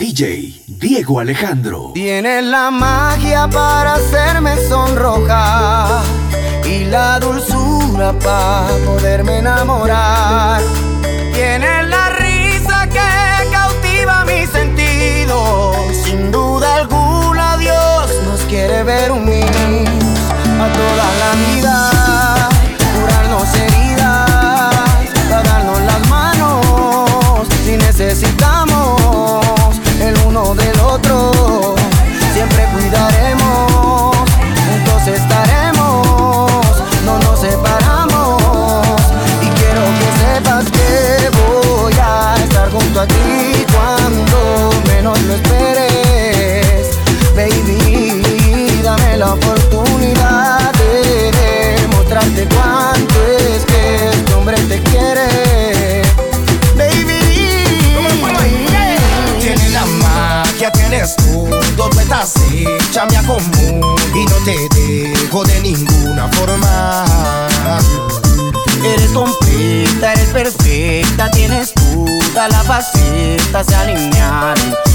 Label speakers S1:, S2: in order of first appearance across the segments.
S1: DJ Diego Alejandro.
S2: Tienes la magia para hacerme sonrojar y la dulzura para poderme enamorar. Tienes la risa que cautiva mis sentidos. Sin duda alguna, Dios nos quiere ver unidos a todos. Todas las pasitas se alinearon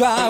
S2: Por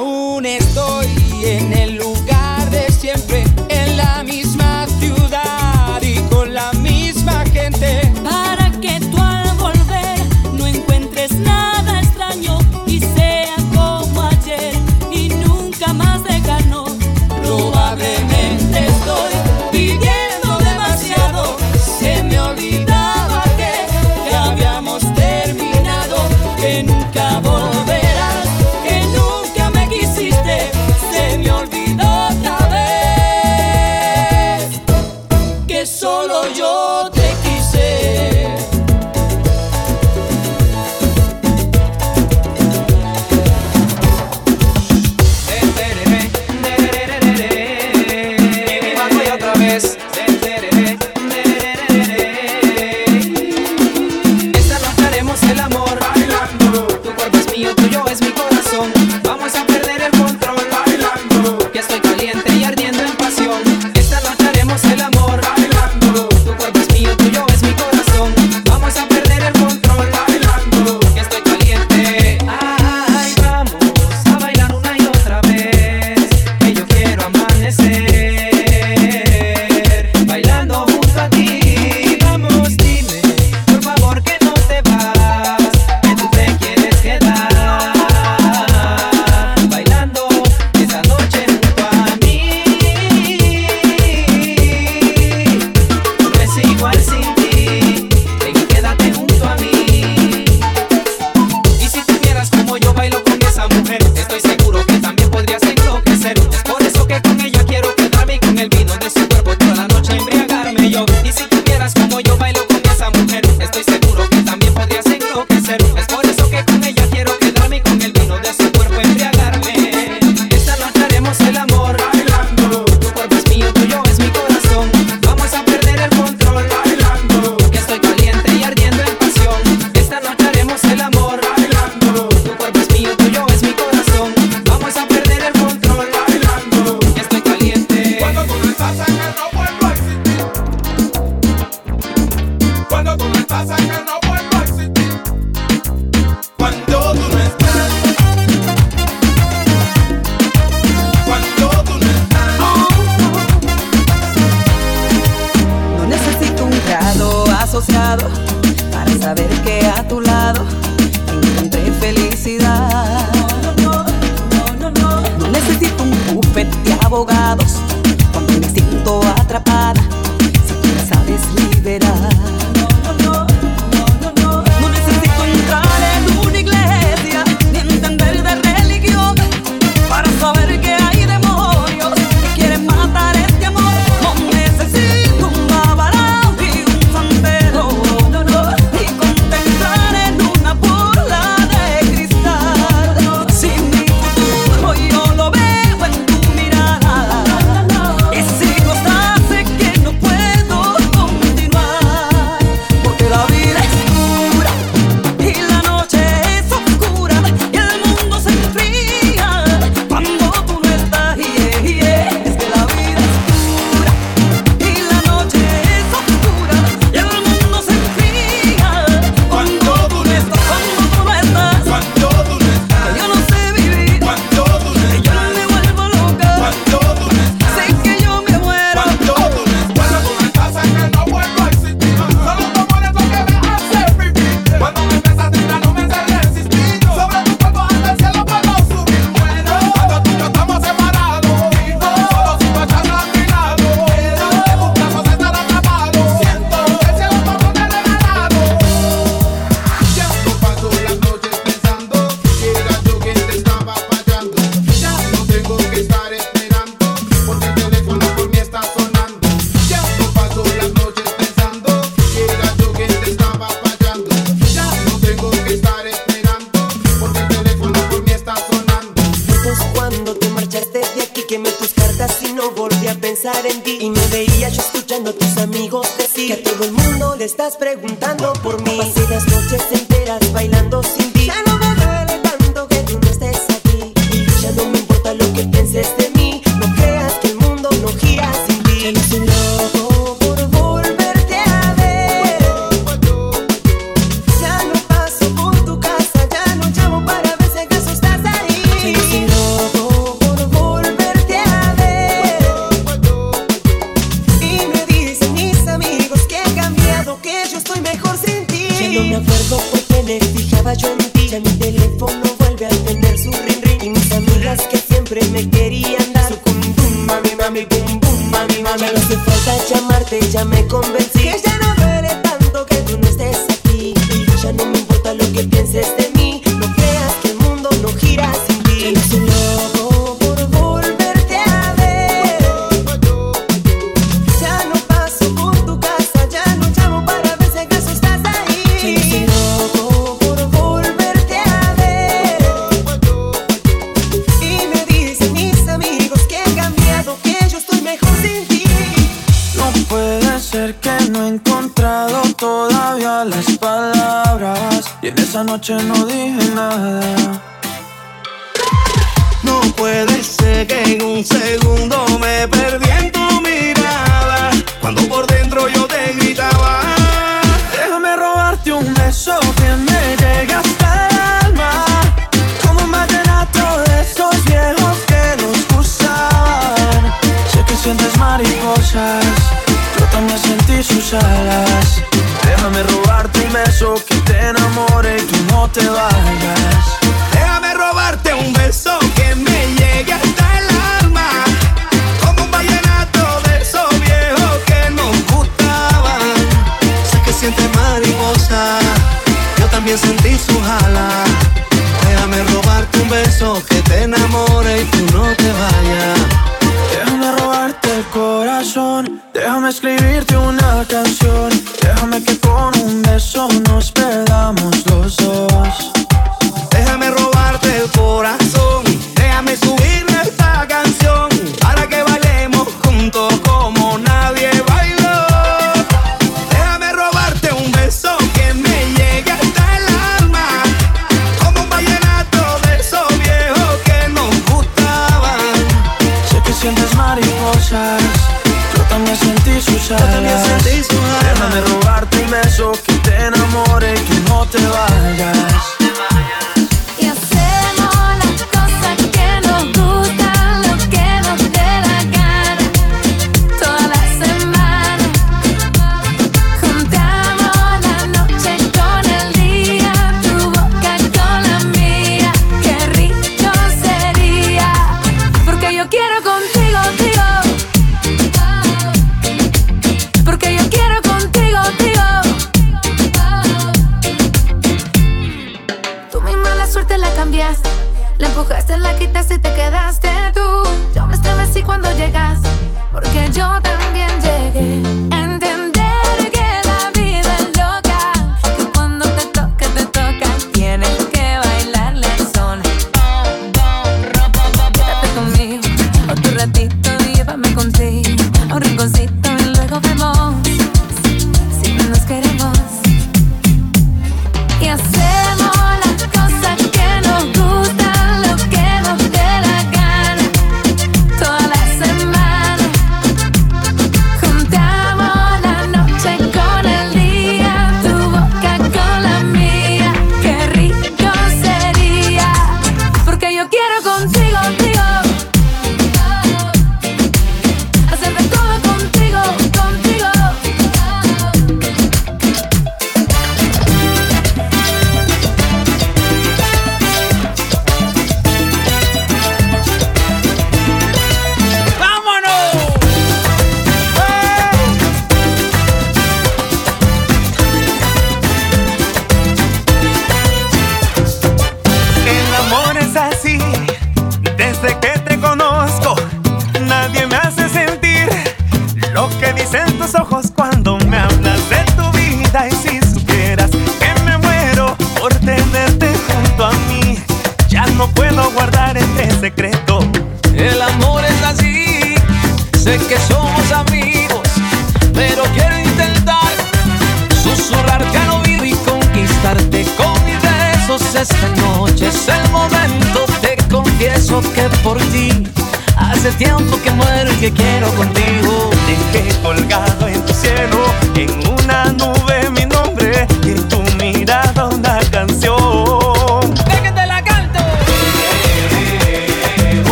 S2: siempre
S3: me
S4: querían dar su cum, cum mami, mami, bum, bum, mami,
S5: mami. Ya no
S6: hace
S7: falta llamarte, ya
S8: me
S9: convencí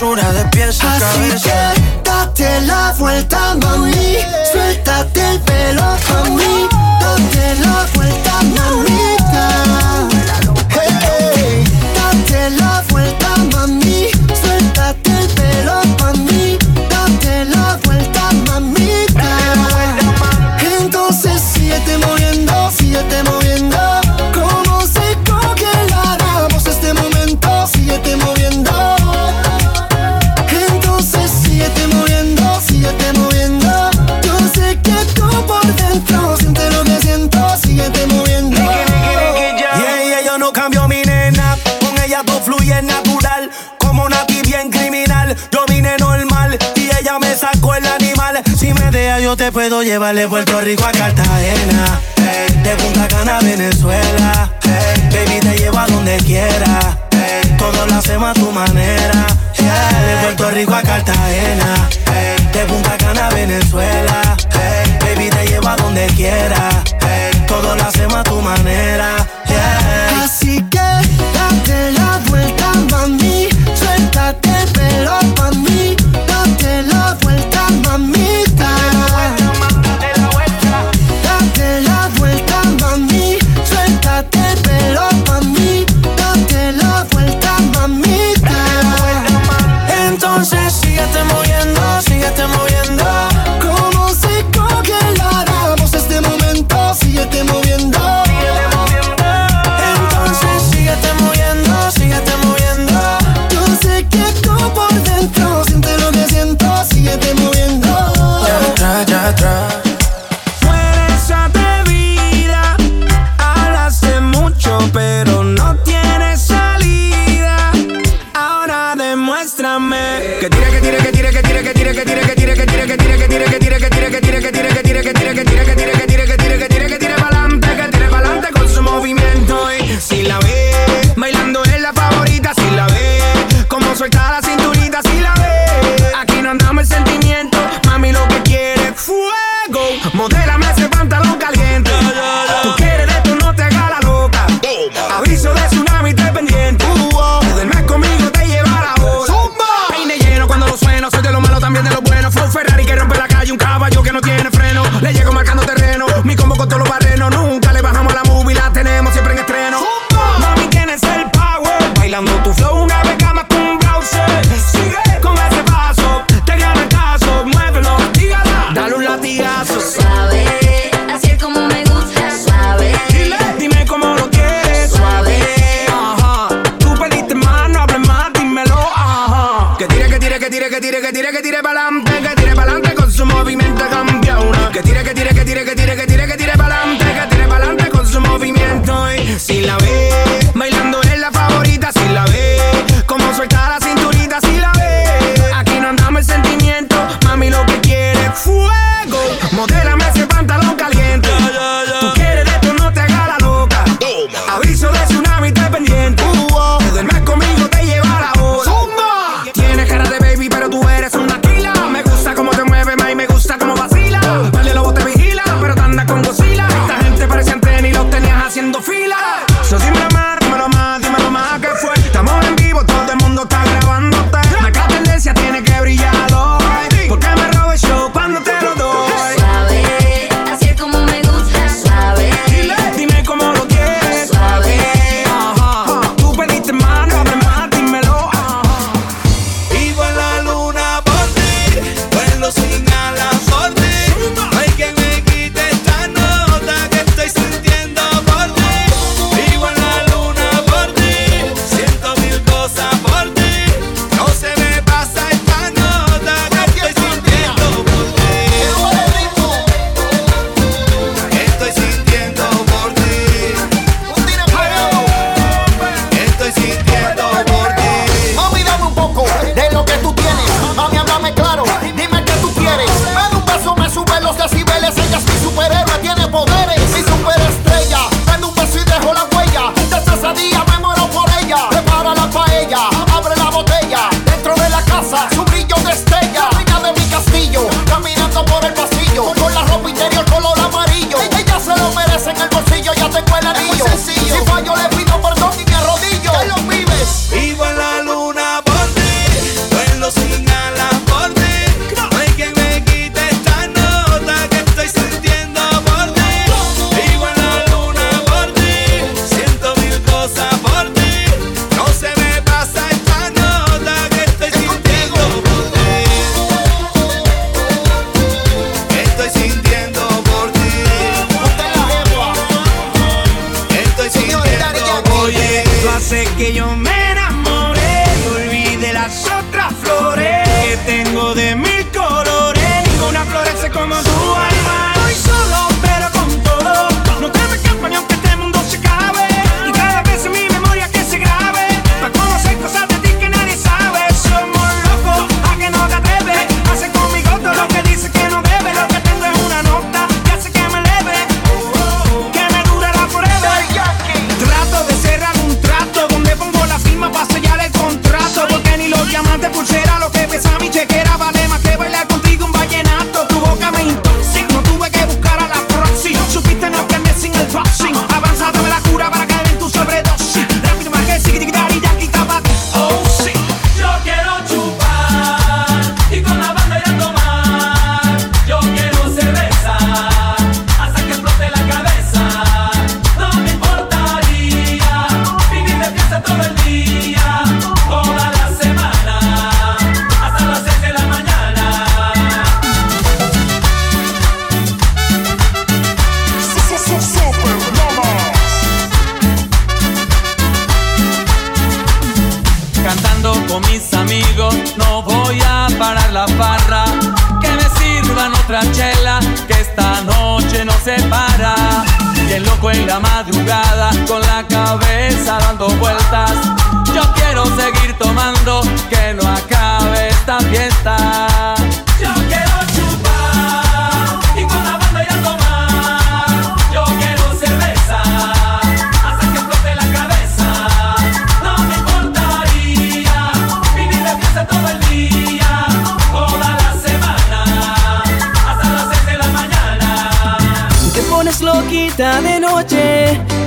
S9: hermosura de pies a cabeza.
S10: Rico a Cartagena.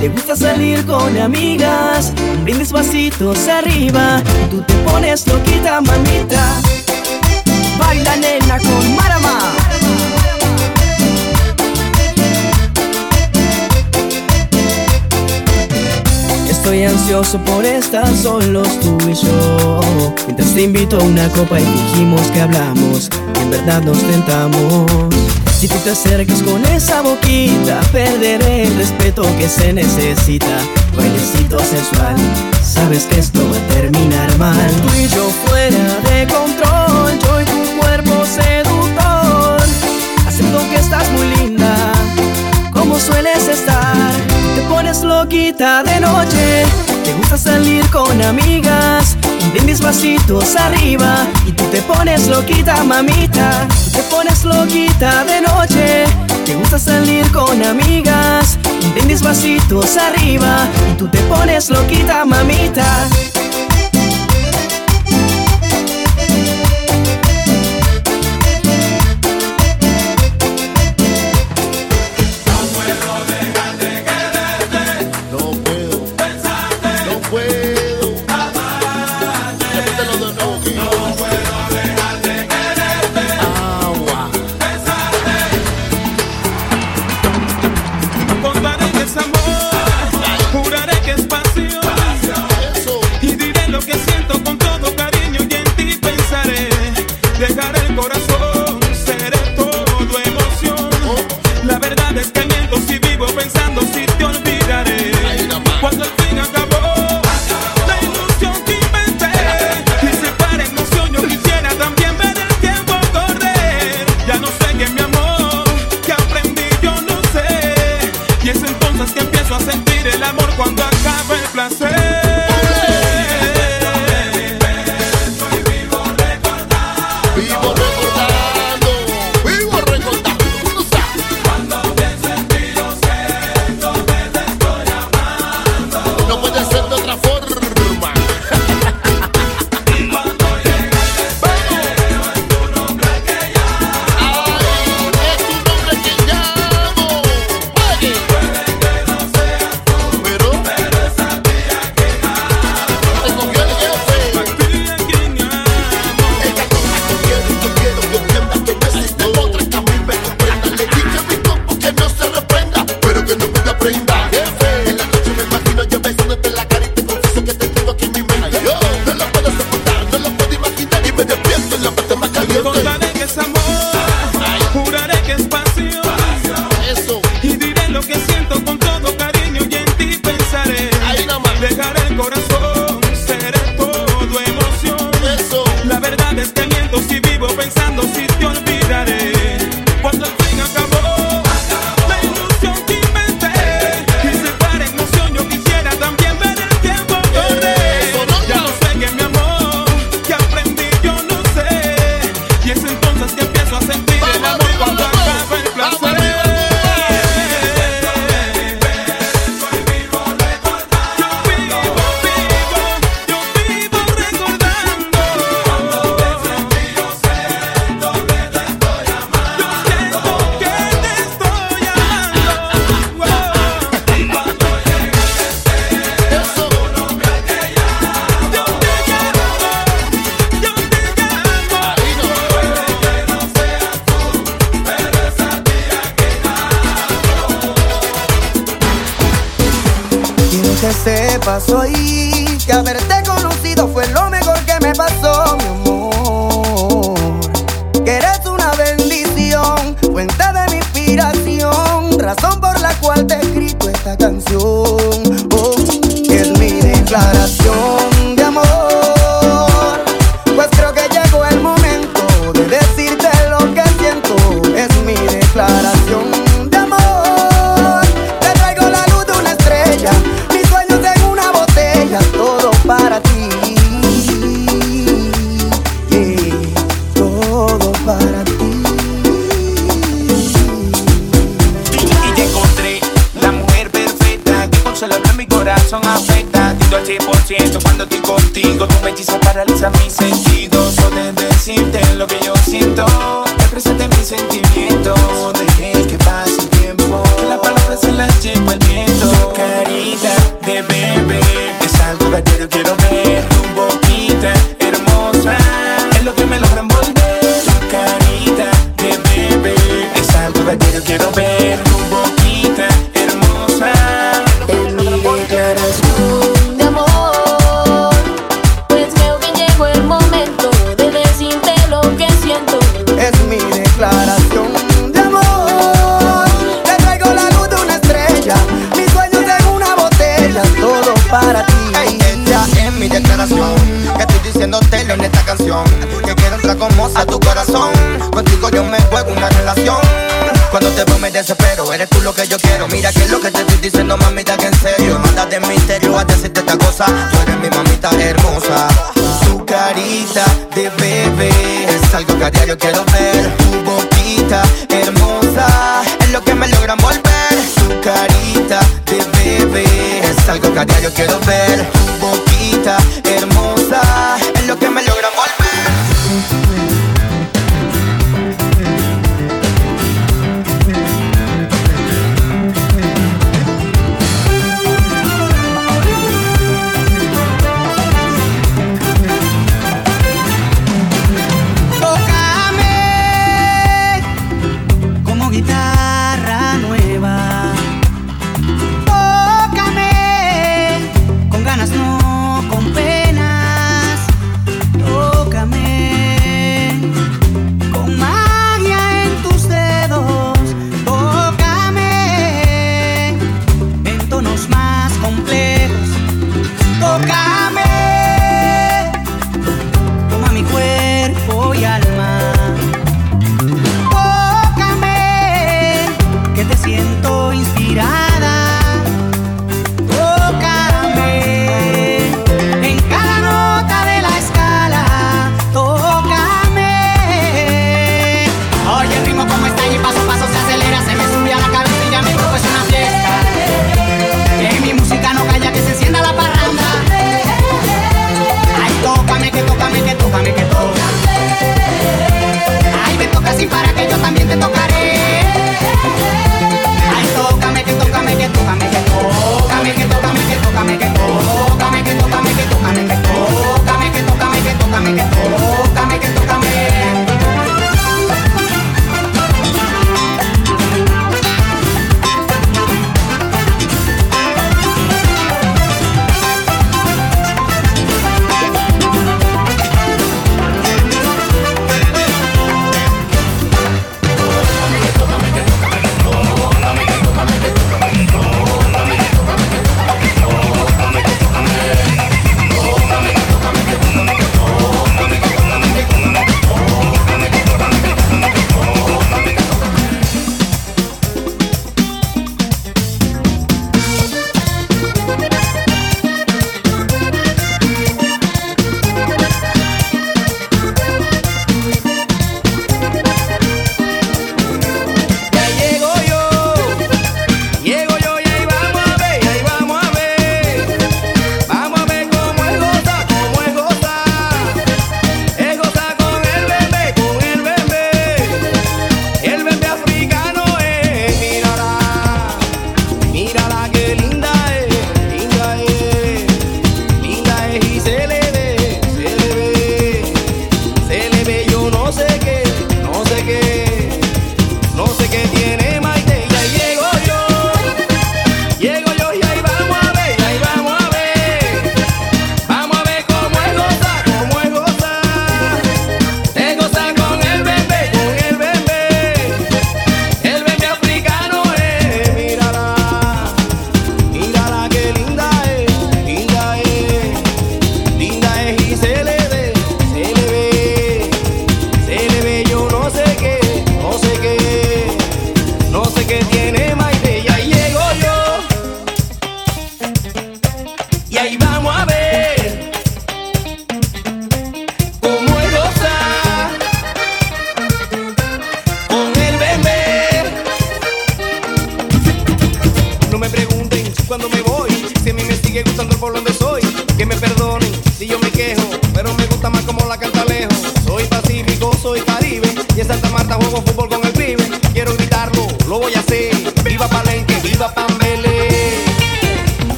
S10: Te
S11: gusta
S5: salir con amigas, Brindes vasitos arriba. Tú te pones loquita, manita. Baila nena con Marama. Estoy ansioso por estar solos tú y yo. Mientras te invito a una copa y dijimos que hablamos, en verdad nos tentamos. Si tú te acercas con esa boquita, perderé el respeto que se necesita. Bailecito sensual, sabes que esto va a terminar mal. Tú y yo fuera de control, yo y tu cuerpo seductor. Haciendo que estás muy linda, como sueles estar. Te pones loquita de noche, te gusta salir con amigas brindis vasitos arriba y tú te pones loquita, mamita. Tú te pones loquita de noche. Te gusta salir con amigas. brindis vasitos arriba y tú te pones loquita, mamita.